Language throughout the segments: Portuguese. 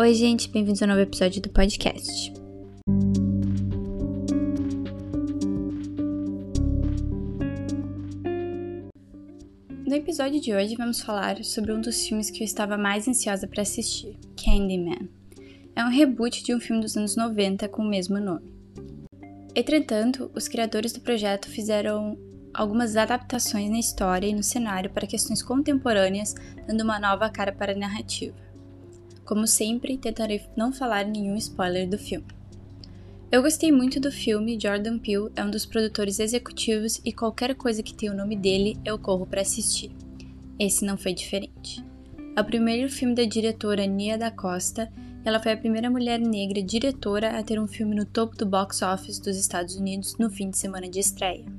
Oi, gente, bem-vindos a um novo episódio do podcast. No episódio de hoje vamos falar sobre um dos filmes que eu estava mais ansiosa para assistir, Candyman. É um reboot de um filme dos anos 90 com o mesmo nome. Entretanto, os criadores do projeto fizeram algumas adaptações na história e no cenário para questões contemporâneas, dando uma nova cara para a narrativa. Como sempre, tentarei não falar nenhum spoiler do filme. Eu gostei muito do filme, Jordan Peele é um dos produtores executivos e qualquer coisa que tenha o nome dele eu corro para assistir. Esse não foi diferente. É o primeiro filme da diretora Nia da Costa ela foi a primeira mulher negra diretora a ter um filme no topo do box office dos Estados Unidos no fim de semana de estreia.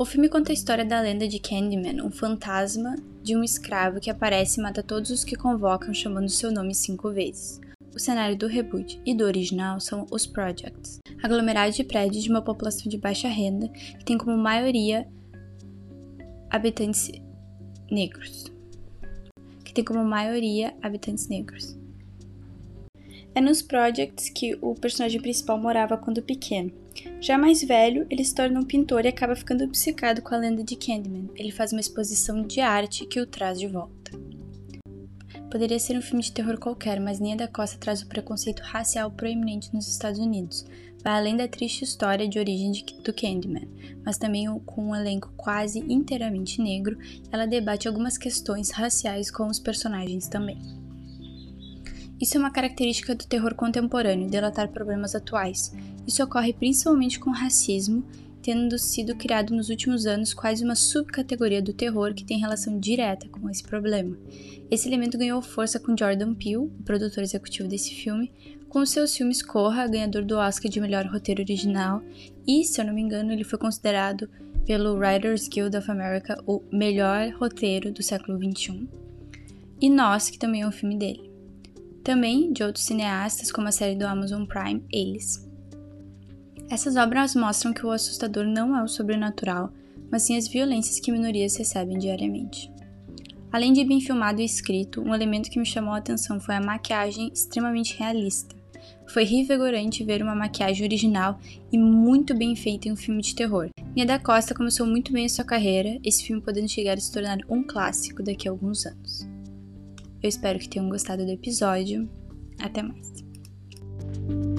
O filme conta a história da lenda de Candyman, um fantasma de um escravo que aparece e mata todos os que convocam chamando seu nome cinco vezes. O cenário do reboot e do original são os Projects, aglomerados de prédios de uma população de baixa renda que tem como maioria habitantes negros. Que tem como maioria habitantes negros. É nos Projects que o personagem principal morava quando pequeno. Já mais velho, ele se torna um pintor e acaba ficando obcecado com a lenda de Candyman. Ele faz uma exposição de arte que o traz de volta. Poderia ser um filme de terror qualquer, mas Nia da Costa traz o preconceito racial proeminente nos Estados Unidos. Vai além da triste história de origem de, do Candyman, mas também com um elenco quase inteiramente negro, ela debate algumas questões raciais com os personagens também. Isso é uma característica do terror contemporâneo, delatar problemas atuais. Isso ocorre principalmente com racismo, tendo sido criado nos últimos anos quase uma subcategoria do terror que tem relação direta com esse problema. Esse elemento ganhou força com Jordan Peele, o produtor executivo desse filme, com seus filmes Corra, ganhador do Oscar de melhor roteiro original, e, se eu não me engano, ele foi considerado pelo Writers Guild of America o melhor roteiro do século XXI. E Nós, que também é um filme dele também de outros cineastas, como a série do Amazon Prime, Eles. Essas obras mostram que o assustador não é o sobrenatural, mas sim as violências que minorias recebem diariamente. Além de bem filmado e escrito, um elemento que me chamou a atenção foi a maquiagem extremamente realista. Foi revigorante ver uma maquiagem original e muito bem feita em um filme de terror. Nia da Costa começou muito bem a sua carreira, esse filme podendo chegar a se tornar um clássico daqui a alguns anos. Eu espero que tenham gostado do episódio. Até mais!